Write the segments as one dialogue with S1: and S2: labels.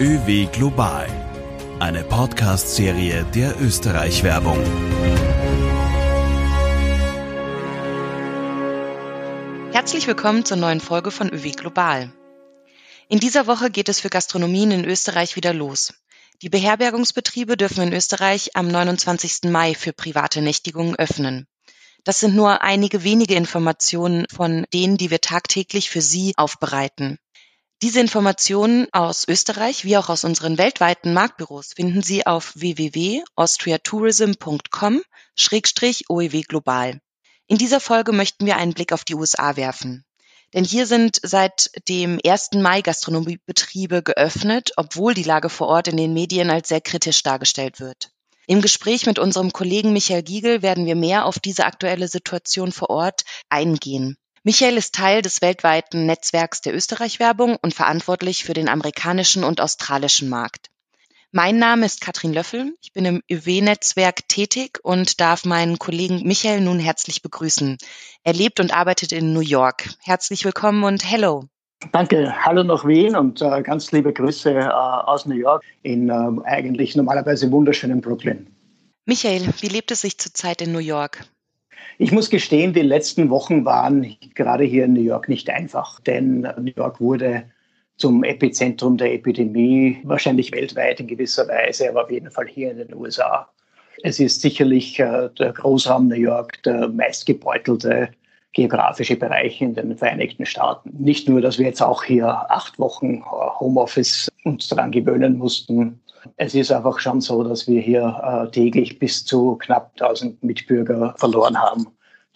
S1: ÖW Global, eine Podcast-Serie der Österreich-Werbung.
S2: Herzlich willkommen zur neuen Folge von ÖW Global. In dieser Woche geht es für Gastronomien in Österreich wieder los. Die Beherbergungsbetriebe dürfen in Österreich am 29. Mai für private Nächtigungen öffnen. Das sind nur einige wenige Informationen von denen, die wir tagtäglich für Sie aufbereiten. Diese Informationen aus Österreich wie auch aus unseren weltweiten Marktbüros finden Sie auf www.austriatourism.com-oew global. In dieser Folge möchten wir einen Blick auf die USA werfen. Denn hier sind seit dem 1. Mai Gastronomiebetriebe geöffnet, obwohl die Lage vor Ort in den Medien als sehr kritisch dargestellt wird. Im Gespräch mit unserem Kollegen Michael Giegel werden wir mehr auf diese aktuelle Situation vor Ort eingehen. Michael ist Teil des weltweiten Netzwerks der Österreich-Werbung und verantwortlich für den amerikanischen und australischen Markt. Mein Name ist Katrin Löffel. Ich bin im ÖW-Netzwerk tätig und darf meinen Kollegen Michael nun herzlich begrüßen. Er lebt und arbeitet in New York. Herzlich willkommen und hello.
S3: Danke. Hallo nach Wien und äh, ganz liebe Grüße äh, aus New York in äh, eigentlich normalerweise wunderschönen Brooklyn.
S2: Michael, wie lebt es sich zurzeit in New York?
S3: Ich muss gestehen, die letzten Wochen waren gerade hier in New York nicht einfach, denn New York wurde zum Epizentrum der Epidemie, wahrscheinlich weltweit in gewisser Weise, aber auf jeden Fall hier in den USA. Es ist sicherlich äh, der Großraum New York der meistgebeutelte geografische Bereich in den Vereinigten Staaten. Nicht nur, dass wir jetzt auch hier acht Wochen äh, Homeoffice uns daran gewöhnen mussten, es ist einfach schon so, dass wir hier äh, täglich bis zu knapp 1000 Mitbürger verloren haben,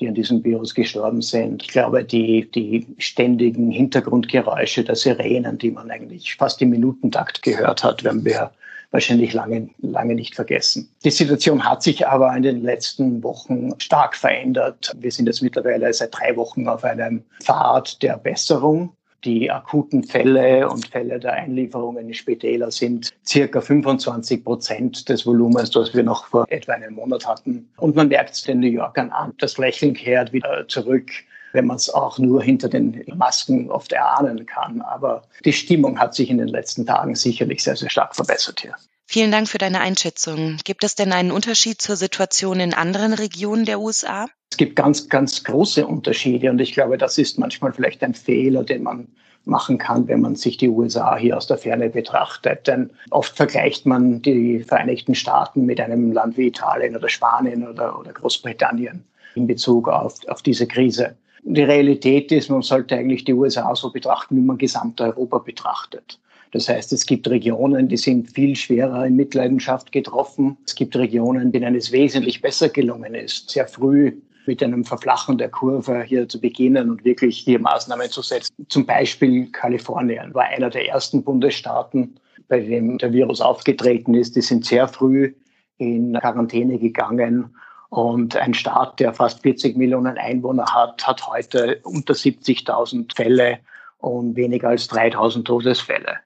S3: die an diesem Virus gestorben sind. Ich glaube, die, die ständigen Hintergrundgeräusche der Sirenen, die man eigentlich fast im Minutentakt gehört hat, werden wir wahrscheinlich lange, lange nicht vergessen. Die Situation hat sich aber in den letzten Wochen stark verändert. Wir sind jetzt mittlerweile seit drei Wochen auf einem Pfad der Besserung. Die akuten Fälle und Fälle der Einlieferungen in Spitäler sind circa 25 Prozent des Volumens, das wir noch vor etwa einem Monat hatten. Und man merkt es den New Yorkern an. Das Lächeln kehrt wieder zurück wenn man es auch nur hinter den Masken oft erahnen kann. Aber die Stimmung hat sich in den letzten Tagen sicherlich sehr, sehr stark verbessert hier.
S2: Vielen Dank für deine Einschätzung. Gibt es denn einen Unterschied zur Situation in anderen Regionen der USA?
S3: Es gibt ganz, ganz große Unterschiede und ich glaube, das ist manchmal vielleicht ein Fehler, den man machen kann, wenn man sich die USA hier aus der Ferne betrachtet. Denn oft vergleicht man die Vereinigten Staaten mit einem Land wie Italien oder Spanien oder, oder Großbritannien in Bezug auf, auf diese Krise. Die Realität ist, man sollte eigentlich die USA so betrachten, wie man Gesamteuropa betrachtet. Das heißt, es gibt Regionen, die sind viel schwerer in Mitleidenschaft getroffen. Es gibt Regionen, denen es wesentlich besser gelungen ist, sehr früh mit einem Verflachen der Kurve hier zu beginnen und wirklich hier Maßnahmen zu setzen. Zum Beispiel Kalifornien war einer der ersten Bundesstaaten, bei dem der Virus aufgetreten ist. Die sind sehr früh in Quarantäne gegangen. Und ein Staat, der fast 40 Millionen Einwohner hat, hat heute unter 70.000 Fälle und weniger als 3.000 Todesfälle.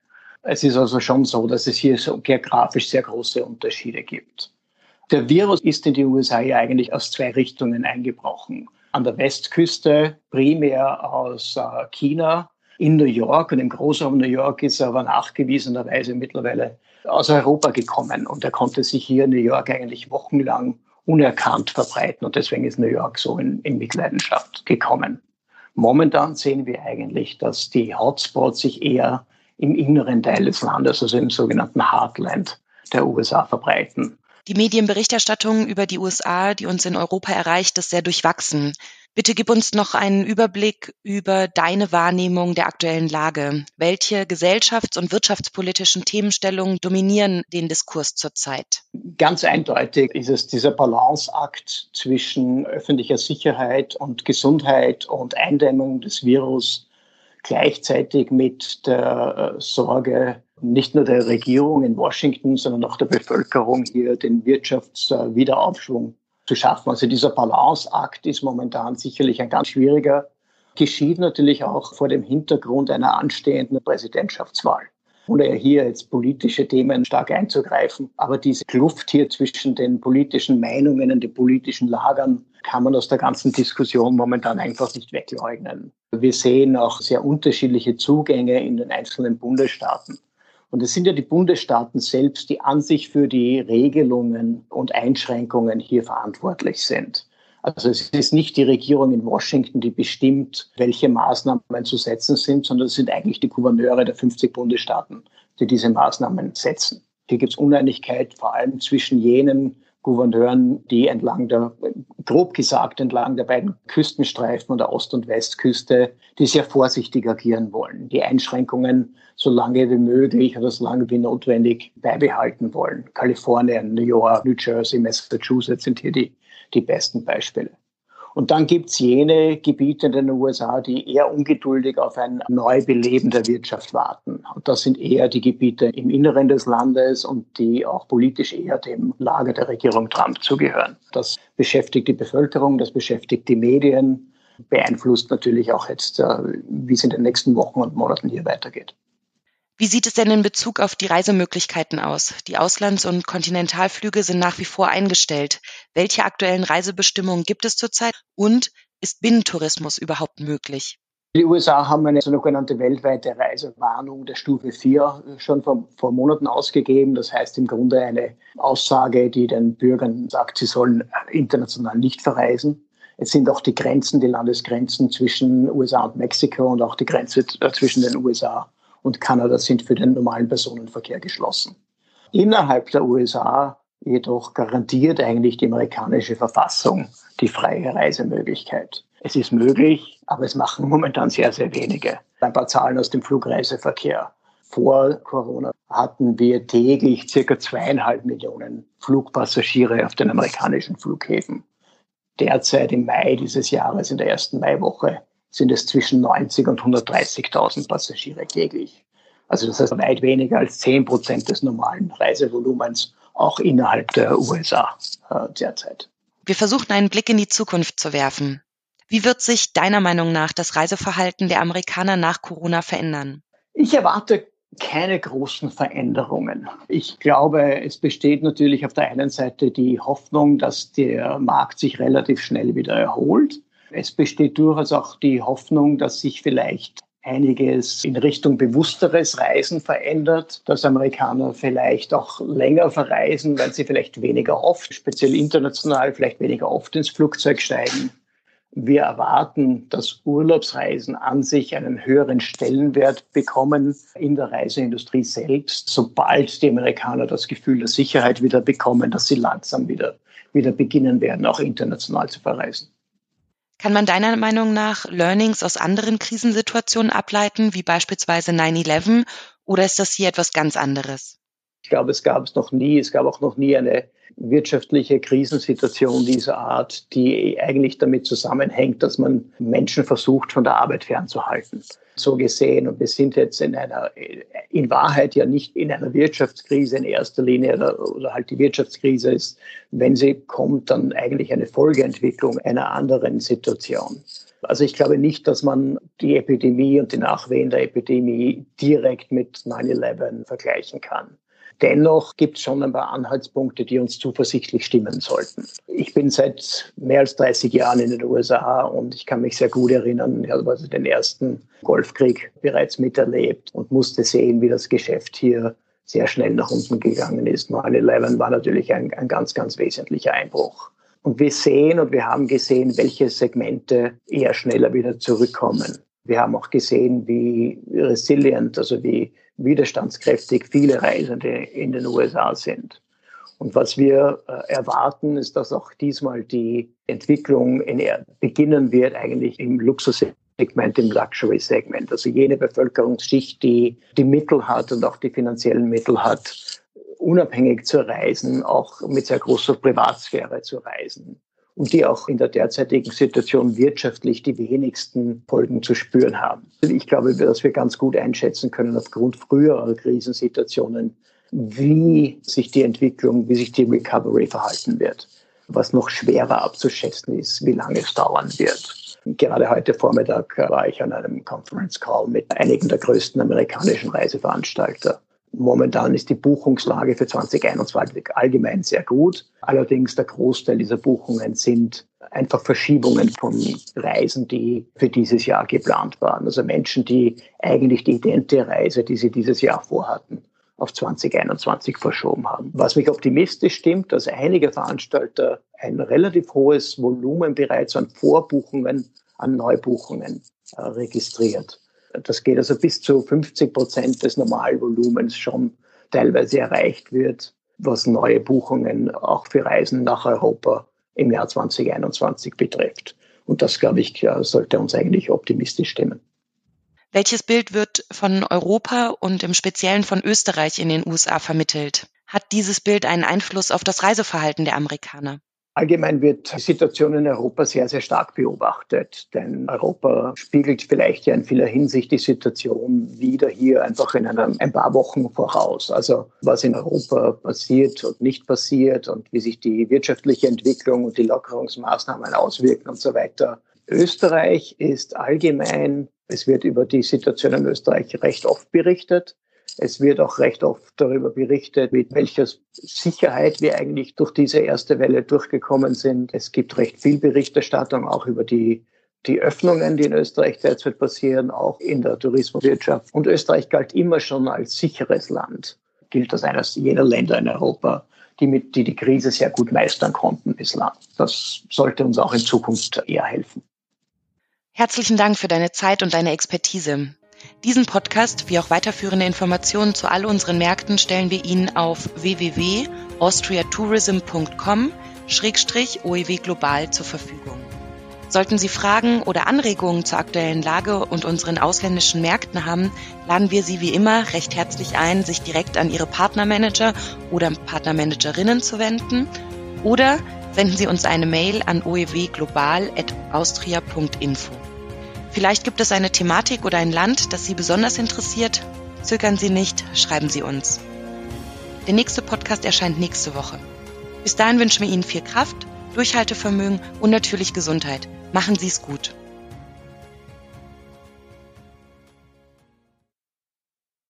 S3: Es ist also schon so, dass es hier so geografisch sehr große Unterschiede gibt. Der Virus ist in die USA ja eigentlich aus zwei Richtungen eingebrochen. An der Westküste primär aus äh, China, in New York und im Großraum New York ist er aber nachgewiesenerweise mittlerweile aus Europa gekommen und er konnte sich hier in New York eigentlich wochenlang unerkannt verbreiten und deswegen ist New York so in, in Mitleidenschaft gekommen. Momentan sehen wir eigentlich, dass die Hotspots sich eher im inneren Teil des Landes, also im sogenannten Heartland der USA verbreiten.
S2: Die Medienberichterstattung über die USA, die uns in Europa erreicht, ist sehr durchwachsen. Bitte gib uns noch einen Überblick über deine Wahrnehmung der aktuellen Lage. Welche gesellschafts- und wirtschaftspolitischen Themenstellungen dominieren den Diskurs zurzeit?
S3: Ganz eindeutig ist es dieser Balanceakt zwischen öffentlicher Sicherheit und Gesundheit und Eindämmung des Virus gleichzeitig mit der äh, Sorge nicht nur der Regierung in Washington, sondern auch der Bevölkerung hier den Wirtschaftswiederaufschwung zu schaffen. Also dieser Balanceakt ist momentan sicherlich ein ganz schwieriger, geschieht natürlich auch vor dem Hintergrund einer anstehenden Präsidentschaftswahl ohne hier jetzt politische Themen stark einzugreifen. Aber diese Kluft hier zwischen den politischen Meinungen und den politischen Lagern kann man aus der ganzen Diskussion momentan einfach nicht wegleugnen. Wir sehen auch sehr unterschiedliche Zugänge in den einzelnen Bundesstaaten. Und es sind ja die Bundesstaaten selbst, die an sich für die Regelungen und Einschränkungen hier verantwortlich sind. Also es ist nicht die Regierung in Washington, die bestimmt, welche Maßnahmen zu setzen sind, sondern es sind eigentlich die Gouverneure der 50 Bundesstaaten, die diese Maßnahmen setzen. Hier gibt es Uneinigkeit vor allem zwischen jenen Gouverneuren, die entlang der, grob gesagt, entlang der beiden Küstenstreifen der Ost- und Westküste, die sehr vorsichtig agieren wollen, die Einschränkungen so lange wie möglich oder so lange wie notwendig beibehalten wollen. Kalifornien, New York, New Jersey, Massachusetts sind hier die, die besten Beispiele. Und dann gibt's jene Gebiete in den USA, die eher ungeduldig auf ein Neubeleben der Wirtschaft warten. Und das sind eher die Gebiete im Inneren des Landes und die auch politisch eher dem Lager der Regierung Trump zugehören. Das beschäftigt die Bevölkerung, das beschäftigt die Medien, beeinflusst natürlich auch jetzt, äh, wie es in den nächsten Wochen und Monaten hier weitergeht.
S2: Wie sieht es denn in Bezug auf die Reisemöglichkeiten aus? Die Auslands- und Kontinentalflüge sind nach wie vor eingestellt. Welche aktuellen Reisebestimmungen gibt es zurzeit? Und ist Binnentourismus überhaupt möglich?
S3: Die USA haben eine sogenannte weltweite Reisewarnung der Stufe 4 schon vor, vor, Monaten ausgegeben. Das heißt im Grunde eine Aussage, die den Bürgern sagt, sie sollen international nicht verreisen. Es sind auch die Grenzen, die Landesgrenzen zwischen USA und Mexiko und auch die Grenze zwischen den USA und Kanada sind für den normalen Personenverkehr geschlossen. Innerhalb der USA jedoch garantiert eigentlich die amerikanische Verfassung die freie Reisemöglichkeit. Es ist möglich, aber es machen momentan sehr, sehr wenige. Ein paar Zahlen aus dem Flugreiseverkehr. Vor Corona hatten wir täglich circa zweieinhalb Millionen Flugpassagiere auf den amerikanischen Flughäfen. Derzeit im Mai dieses Jahres, in der ersten Maiwoche, sind es zwischen 90 und 130.000 Passagiere täglich. Also das heißt weit weniger als 10 Prozent des normalen Reisevolumens auch innerhalb der USA äh, derzeit.
S2: Wir versuchen einen Blick in die Zukunft zu werfen. Wie wird sich deiner Meinung nach das Reiseverhalten der Amerikaner nach Corona verändern?
S3: Ich erwarte keine großen Veränderungen. Ich glaube, es besteht natürlich auf der einen Seite die Hoffnung, dass der Markt sich relativ schnell wieder erholt. Es besteht durchaus auch die Hoffnung, dass sich vielleicht einiges in Richtung bewussteres Reisen verändert, dass Amerikaner vielleicht auch länger verreisen, weil sie vielleicht weniger oft, speziell international, vielleicht weniger oft ins Flugzeug steigen. Wir erwarten, dass Urlaubsreisen an sich einen höheren Stellenwert bekommen in der Reiseindustrie selbst, sobald die Amerikaner das Gefühl der Sicherheit wieder bekommen, dass sie langsam wieder, wieder beginnen werden, auch international zu verreisen.
S2: Kann man deiner Meinung nach Learnings aus anderen Krisensituationen ableiten, wie beispielsweise 9-11, oder ist das hier etwas ganz anderes?
S3: Ich glaube, es gab es noch nie. Es gab auch noch nie eine wirtschaftliche Krisensituation dieser Art, die eigentlich damit zusammenhängt, dass man Menschen versucht, von der Arbeit fernzuhalten. So gesehen. Und wir sind jetzt in einer, in Wahrheit ja nicht in einer Wirtschaftskrise in erster Linie oder, oder halt die Wirtschaftskrise ist, wenn sie kommt, dann eigentlich eine Folgeentwicklung einer anderen Situation. Also ich glaube nicht, dass man die Epidemie und die Nachwehen der Epidemie direkt mit 9-11 vergleichen kann. Dennoch gibt es schon ein paar Anhaltspunkte, die uns zuversichtlich stimmen sollten. Ich bin seit mehr als 30 Jahren in den USA und ich kann mich sehr gut erinnern, ich habe also den ersten Golfkrieg bereits miterlebt und musste sehen, wie das Geschäft hier sehr schnell nach unten gegangen ist. 9-11 war natürlich ein, ein ganz, ganz wesentlicher Einbruch. Und wir sehen und wir haben gesehen, welche Segmente eher schneller wieder zurückkommen. Wir haben auch gesehen, wie resilient, also wie widerstandskräftig viele Reisende in den USA sind. Und was wir äh, erwarten, ist, dass auch diesmal die Entwicklung in, beginnen wird, eigentlich im Luxussegment, im Luxury-Segment. Also jene Bevölkerungsschicht, die die Mittel hat und auch die finanziellen Mittel hat, unabhängig zu reisen, auch mit sehr großer Privatsphäre zu reisen und die auch in der derzeitigen Situation wirtschaftlich die wenigsten Folgen zu spüren haben. Ich glaube, dass wir ganz gut einschätzen können aufgrund früherer Krisensituationen, wie sich die Entwicklung, wie sich die Recovery verhalten wird. Was noch schwerer abzuschätzen ist, wie lange es dauern wird. Gerade heute Vormittag war ich an einem Conference Call mit einigen der größten amerikanischen Reiseveranstalter. Momentan ist die Buchungslage für 2021 allgemein sehr gut. Allerdings der Großteil dieser Buchungen sind einfach Verschiebungen von Reisen, die für dieses Jahr geplant waren. Also Menschen, die eigentlich die idente Reise, die sie dieses Jahr vorhatten, auf 2021 verschoben haben. Was mich optimistisch stimmt, dass einige Veranstalter ein relativ hohes Volumen bereits an Vorbuchungen, an Neubuchungen äh, registriert. Das geht also bis zu 50 Prozent des Normalvolumens schon teilweise erreicht wird, was neue Buchungen auch für Reisen nach Europa im Jahr 2021 betrifft. Und das, glaube ich, sollte uns eigentlich optimistisch stimmen.
S2: Welches Bild wird von Europa und im Speziellen von Österreich in den USA vermittelt? Hat dieses Bild einen Einfluss auf das Reiseverhalten der Amerikaner?
S3: Allgemein wird die Situation in Europa sehr, sehr stark beobachtet, denn Europa spiegelt vielleicht ja in vieler Hinsicht die Situation wieder hier einfach in einem, ein paar Wochen voraus. Also was in Europa passiert und nicht passiert und wie sich die wirtschaftliche Entwicklung und die Lockerungsmaßnahmen auswirken und so weiter. Österreich ist allgemein, es wird über die Situation in Österreich recht oft berichtet. Es wird auch recht oft darüber berichtet, mit welcher Sicherheit wir eigentlich durch diese erste Welle durchgekommen sind. Es gibt recht viel Berichterstattung auch über die die Öffnungen, die in Österreich derzeit passieren, auch in der Tourismuswirtschaft. Und Österreich galt immer schon als sicheres Land, gilt als eines jener Länder in Europa, die, mit, die die Krise sehr gut meistern konnten bislang. Das sollte uns auch in Zukunft eher helfen.
S2: Herzlichen Dank für deine Zeit und deine Expertise. Diesen Podcast wie auch weiterführende Informationen zu all unseren Märkten stellen wir Ihnen auf www.austriatourism.com-oew global zur Verfügung. Sollten Sie Fragen oder Anregungen zur aktuellen Lage und unseren ausländischen Märkten haben, laden wir Sie wie immer recht herzlich ein, sich direkt an Ihre Partnermanager oder Partnermanagerinnen zu wenden oder senden Sie uns eine Mail an oewglobal.austria.info. Vielleicht gibt es eine Thematik oder ein Land, das Sie besonders interessiert. Zögern Sie nicht, schreiben Sie uns. Der nächste Podcast erscheint nächste Woche. Bis dahin wünschen wir Ihnen viel Kraft, Durchhaltevermögen und natürlich Gesundheit. Machen Sie es gut.